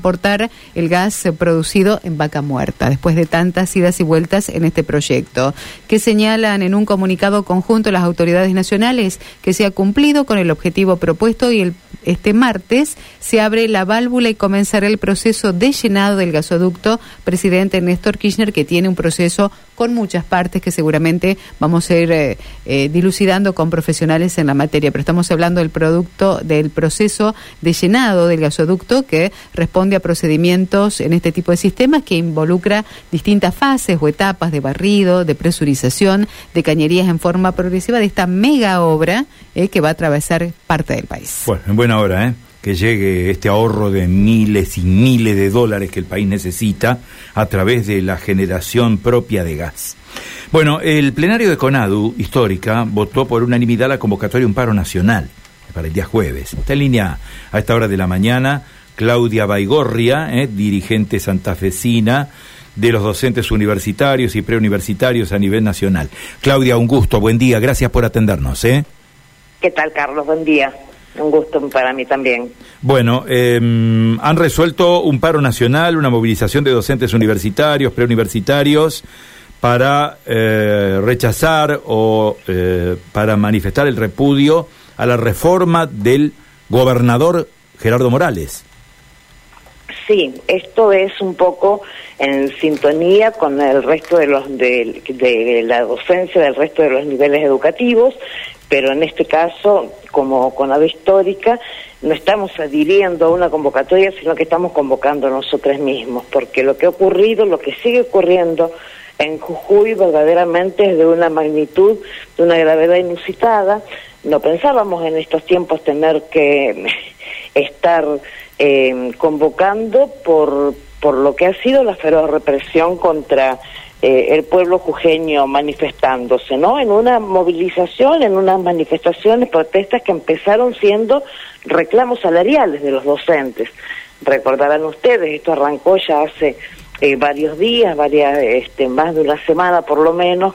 transportar el gas producido en vaca muerta, después de tantas idas y vueltas en este proyecto, que señalan en un comunicado conjunto las autoridades nacionales que se ha cumplido con el objetivo propuesto y el, este martes se abre la válvula y comenzará el proceso de llenado del gasoducto. Presidente Néstor Kirchner, que tiene un proceso con muchas partes que seguramente vamos a ir eh, eh, dilucidando con profesionales en la materia, pero estamos hablando del producto, del proceso de llenado del gasoducto que responde procedimientos en este tipo de sistemas que involucra distintas fases o etapas de barrido, de presurización, de cañerías en forma progresiva de esta mega obra eh, que va a atravesar parte del país. Bueno, en buena hora, ¿eh? que llegue este ahorro de miles y miles de dólares que el país necesita a través de la generación propia de gas. Bueno, el plenario de CONADU, histórica, votó por unanimidad la convocatoria de un paro nacional para el día jueves. Está en línea a esta hora de la mañana Claudia Baigorria, eh, dirigente santafesina de los docentes universitarios y preuniversitarios a nivel nacional. Claudia, un gusto, buen día, gracias por atendernos. ¿eh? ¿Qué tal, Carlos? Buen día. Un gusto para mí también. Bueno, em, han resuelto un paro nacional, una movilización de docentes universitarios, preuniversitarios, para eh, rechazar o eh, para manifestar el repudio a la reforma del gobernador Gerardo Morales. Sí, esto es un poco en sintonía con el resto de los de, la docencia del resto de los niveles educativos pero en este caso, como con ave histórica, no estamos adhiriendo a una convocatoria, sino que estamos convocando nosotros mismos, porque lo que ha ocurrido, lo que sigue ocurriendo en Jujuy verdaderamente es de una magnitud, de una gravedad inusitada. No pensábamos en estos tiempos tener que estar eh, convocando por, por lo que ha sido la feroz represión contra eh, el pueblo jujeño manifestándose, ¿no? En una movilización, en unas manifestaciones, protestas que empezaron siendo reclamos salariales de los docentes. Recordarán ustedes, esto arrancó ya hace eh, varios días, varias, este, más de una semana por lo menos,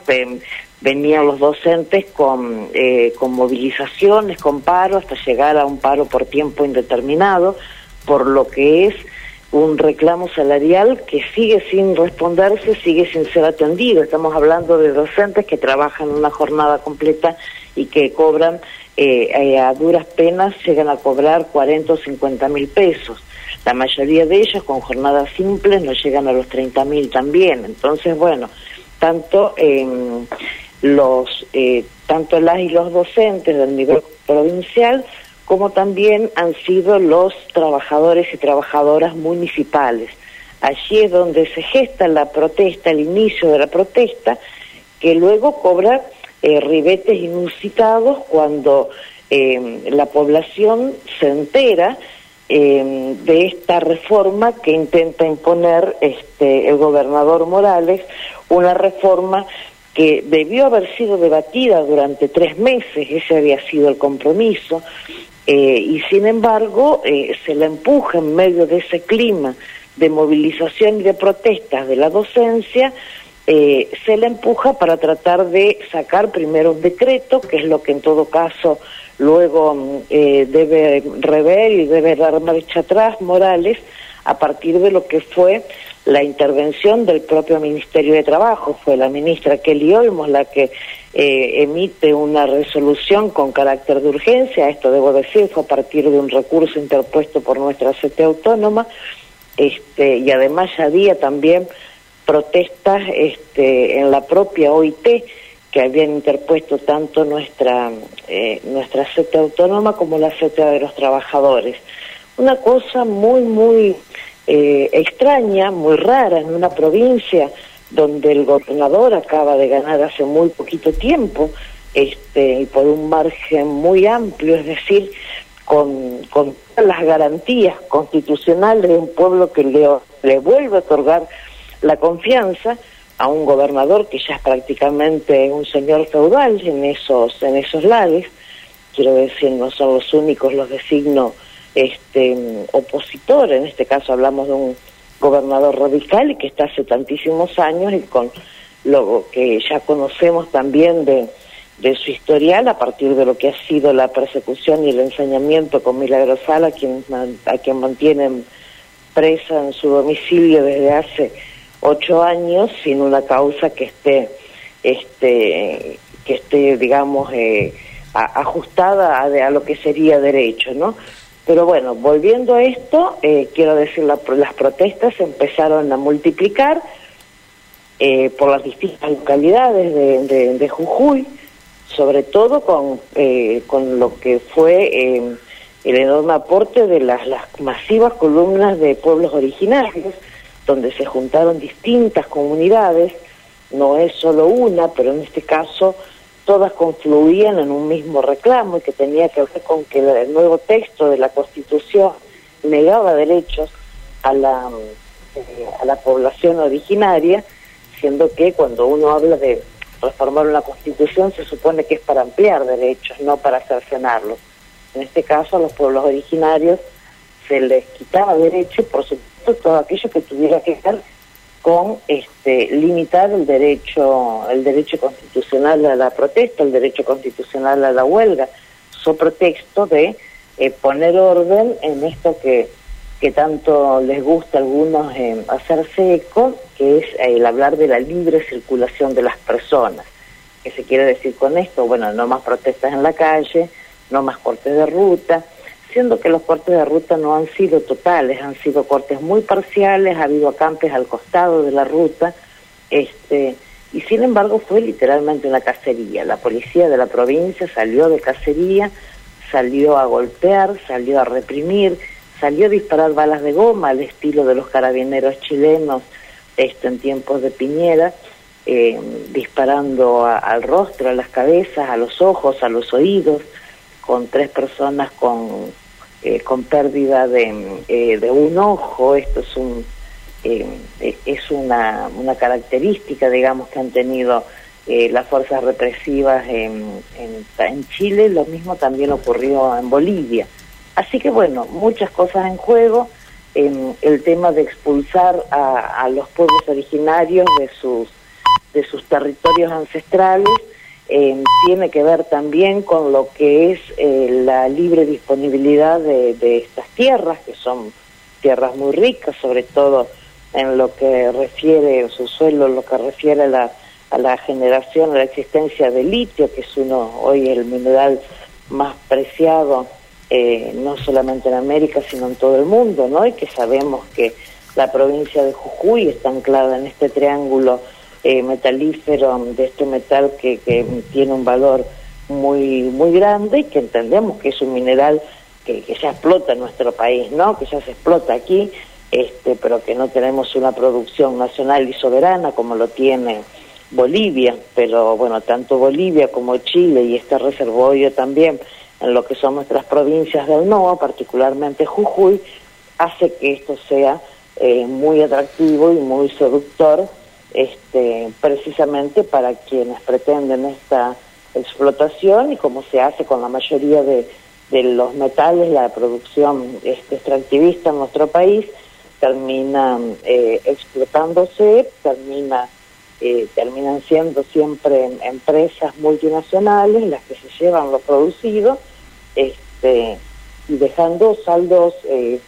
venían los docentes con, eh, con movilizaciones, con paro, hasta llegar a un paro por tiempo indeterminado, por lo que es un reclamo salarial que sigue sin responderse, sigue sin ser atendido. Estamos hablando de docentes que trabajan una jornada completa y que cobran eh, eh, a duras penas, llegan a cobrar 40 o 50 mil pesos. La mayoría de ellos con jornadas simples no llegan a los 30 mil también. Entonces, bueno, tanto los eh, tanto las y los docentes del nivel provincial como también han sido los trabajadores y trabajadoras municipales. Allí es donde se gesta la protesta, el inicio de la protesta, que luego cobra eh, ribetes inusitados cuando eh, la población se entera eh, de esta reforma que intenta imponer este, el gobernador Morales, una reforma que debió haber sido debatida durante tres meses, ese había sido el compromiso, eh, y sin embargo eh, se la empuja en medio de ese clima de movilización y de protestas de la docencia, eh, se la empuja para tratar de sacar primero un decreto, que es lo que en todo caso luego mm, debe rever y debe dar marcha atrás Morales a partir de lo que fue la intervención del propio Ministerio de Trabajo. Fue la ministra Kelly Olmos la que eh, emite una resolución con carácter de urgencia, esto debo decir, fue a partir de un recurso interpuesto por nuestra CT autónoma, este, y además había también protestas este, en la propia OIT que habían interpuesto tanto nuestra, eh, nuestra CT autónoma como la CT de los trabajadores. Una cosa muy, muy eh, extraña, muy rara en una provincia donde el gobernador acaba de ganar hace muy poquito tiempo este, y por un margen muy amplio, es decir, con, con todas las garantías constitucionales de un pueblo que le, le vuelve a otorgar la confianza a un gobernador que ya es prácticamente un señor feudal en esos, en esos lares, quiero decir, no son los únicos los de signo este, opositor, en este caso hablamos de un gobernador radical y que está hace tantísimos años y con lo que ya conocemos también de, de su historial a partir de lo que ha sido la persecución y el ensañamiento con Milagrosal a quien, a quien mantienen presa en su domicilio desde hace ocho años sin una causa que esté, este, que esté, digamos, eh, ajustada a, lo que sería derecho, ¿no? Pero bueno, volviendo a esto, eh, quiero decir, la, las protestas empezaron a multiplicar eh, por las distintas localidades de, de, Jujuy, sobre todo con, eh, con lo que fue el enorme aporte de las, las masivas columnas de pueblos originarios, donde se juntaron distintas comunidades, no es solo una, pero en este caso todas confluían en un mismo reclamo y que tenía que ver con que el nuevo texto de la Constitución negaba derechos a la, eh, a la población originaria, siendo que cuando uno habla de reformar una Constitución se supone que es para ampliar derechos, no para cercenarlos. En este caso a los pueblos originarios se les quitaba derecho, por supuesto todo aquello que tuviera que ver con este, limitar el derecho, el derecho constitucional a la protesta, el derecho constitucional a la huelga, so pretexto de eh, poner orden en esto que, que tanto les gusta a algunos eh, hacerse eco, que es el hablar de la libre circulación de las personas. ¿Qué se quiere decir con esto? Bueno, no más protestas en la calle, no más cortes de ruta, siendo que los cortes de ruta no han sido totales, han sido cortes muy parciales, ha habido acampes al costado de la ruta, este, y sin embargo fue literalmente una cacería. La policía de la provincia salió de cacería, salió a golpear, salió a reprimir, salió a disparar balas de goma al estilo de los carabineros chilenos este, en tiempos de Piñera, eh, disparando al rostro, a las cabezas, a los ojos, a los oídos, con tres personas con eh, con pérdida de, eh, de, un ojo, esto es eh, es una, una característica, digamos, que han tenido las fuerzas represivas en, en, Chile, lo mismo también ocurrió en Bolivia. Así que bueno, muchas cosas en juego, el tema de expulsar a, a los pueblos originarios de sus, de sus territorios ancestrales, eh, tiene que ver también con lo que es eh, la libre disponibilidad de, estas tierras, que son tierras muy ricas, sobre todo en lo que refiere, en su suelo, lo que refiere a la, a la generación, a la existencia de litio, que es uno hoy el mineral más preciado, eh, no solamente en América, sino en todo el mundo, ¿no? Y que sabemos que la provincia de Jujuy está anclada en este triángulo eh, metalífero de este metal que, que, tiene un valor muy muy grande y que entendemos que es un mineral que, que ya explota en nuestro país, ¿no? Que ya se explota aquí, este, pero que no tenemos una producción nacional y soberana como lo tiene Bolivia, pero bueno, tanto Bolivia como Chile y este reservorio también en lo que son nuestras provincias del NOA, particularmente Jujuy, hace que esto sea eh, muy atractivo y muy seductor este, precisamente para quienes pretenden esta explotación y como se hace con la mayoría de, los metales, la producción este, extractivista en nuestro país termina eh, explotándose, termina eh, terminan siendo siempre empresas multinacionales las que se llevan lo producido este, y dejando saldos eh,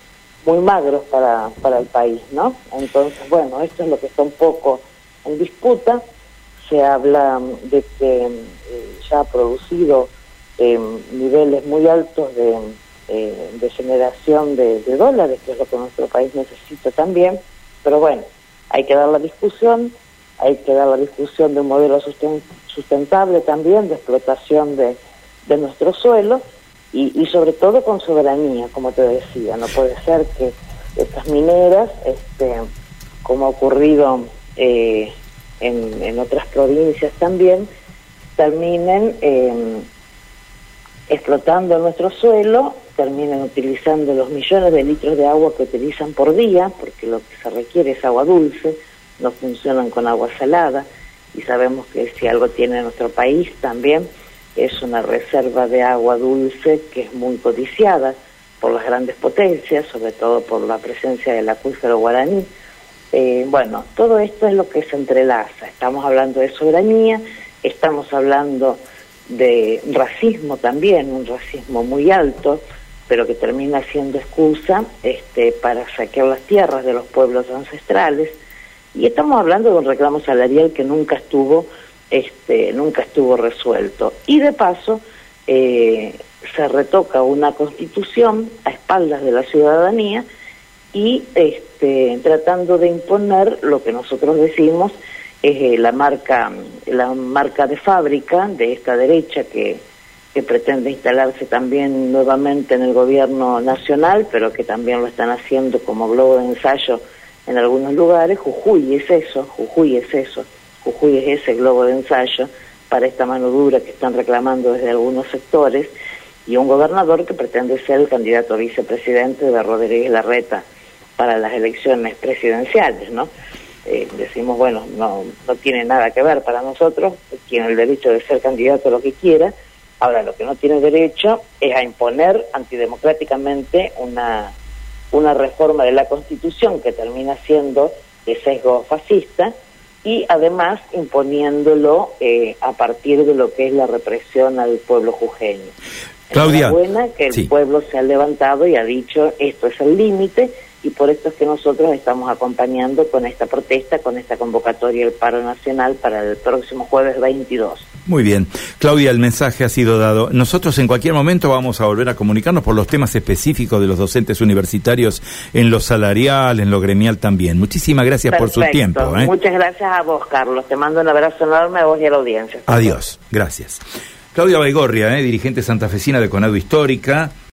muy magros para, para el país, ¿no? Entonces, bueno, esto es lo que está un poco en disputa. Se habla de que eh, ya ha producido eh, niveles muy altos de, eh, de generación de, dólares, que es lo que nuestro país necesita también. Pero bueno, hay que dar la discusión, hay que dar la discusión de un modelo sustentable también, de explotación de, de nuestro suelo y, y sobre todo con soberanía, como te decía. No puede ser que estas mineras, este, como ha ocurrido eh, en, otras provincias también, terminen em, explotando nuestro suelo, terminen utilizando los millones de litros de agua que utilizan por día, porque lo que se requiere es agua dulce, no funcionan con agua salada, y sabemos que si algo tiene nuestro país también es una reserva de agua dulce que es muy codiciada por las grandes potencias, sobre todo por la presencia del acuífero guaraní, eh, bueno, todo esto es lo que se entrelaza. Estamos hablando de soberanía, estamos hablando de racismo también, un racismo muy alto, pero que termina siendo excusa este, para saquear las tierras de los pueblos ancestrales. Y estamos hablando de un reclamo salarial que nunca estuvo, este, nunca estuvo resuelto. Y de paso, eh, se retoca una constitución a espaldas de la ciudadanía y este, tratando de imponer lo que nosotros decimos es eh, la marca la marca de fábrica de esta derecha que, que pretende instalarse también nuevamente en el gobierno nacional pero que también lo están haciendo como globo de ensayo en algunos lugares Jujuy es eso Jujuy es eso Jujuy es ese globo de ensayo para esta mano dura que están reclamando desde algunos sectores y un gobernador que pretende ser el candidato a vicepresidente de Rodríguez Larreta para las elecciones presidenciales, ¿no? Eh, decimos, bueno, no, no tiene nada que ver para nosotros, tiene el derecho de ser candidato lo que quiera, ahora lo que no tiene derecho es a imponer antidemocráticamente una, una reforma de la Constitución que termina siendo de sesgo fascista y además imponiéndolo eh, a partir de lo que es la represión al pueblo jujeño. Claudia. buena que el pueblo se ha levantado y ha dicho esto es el límite y por esto es que nosotros estamos acompañando con esta protesta, con esta convocatoria del paro nacional para el próximo jueves 22. Muy bien. Claudia, el mensaje ha sido dado. Nosotros en cualquier momento vamos a volver a comunicarnos por los temas específicos de los docentes universitarios, en lo salarial, en lo gremial también. Muchísimas gracias por su tiempo. ¿eh? Muchas gracias a vos, Carlos. Te mando un abrazo enorme a vos y a la audiencia. Adiós. Gracias. Claudia Baigorria, ¿eh? dirigente santafesina de Conado Histórica.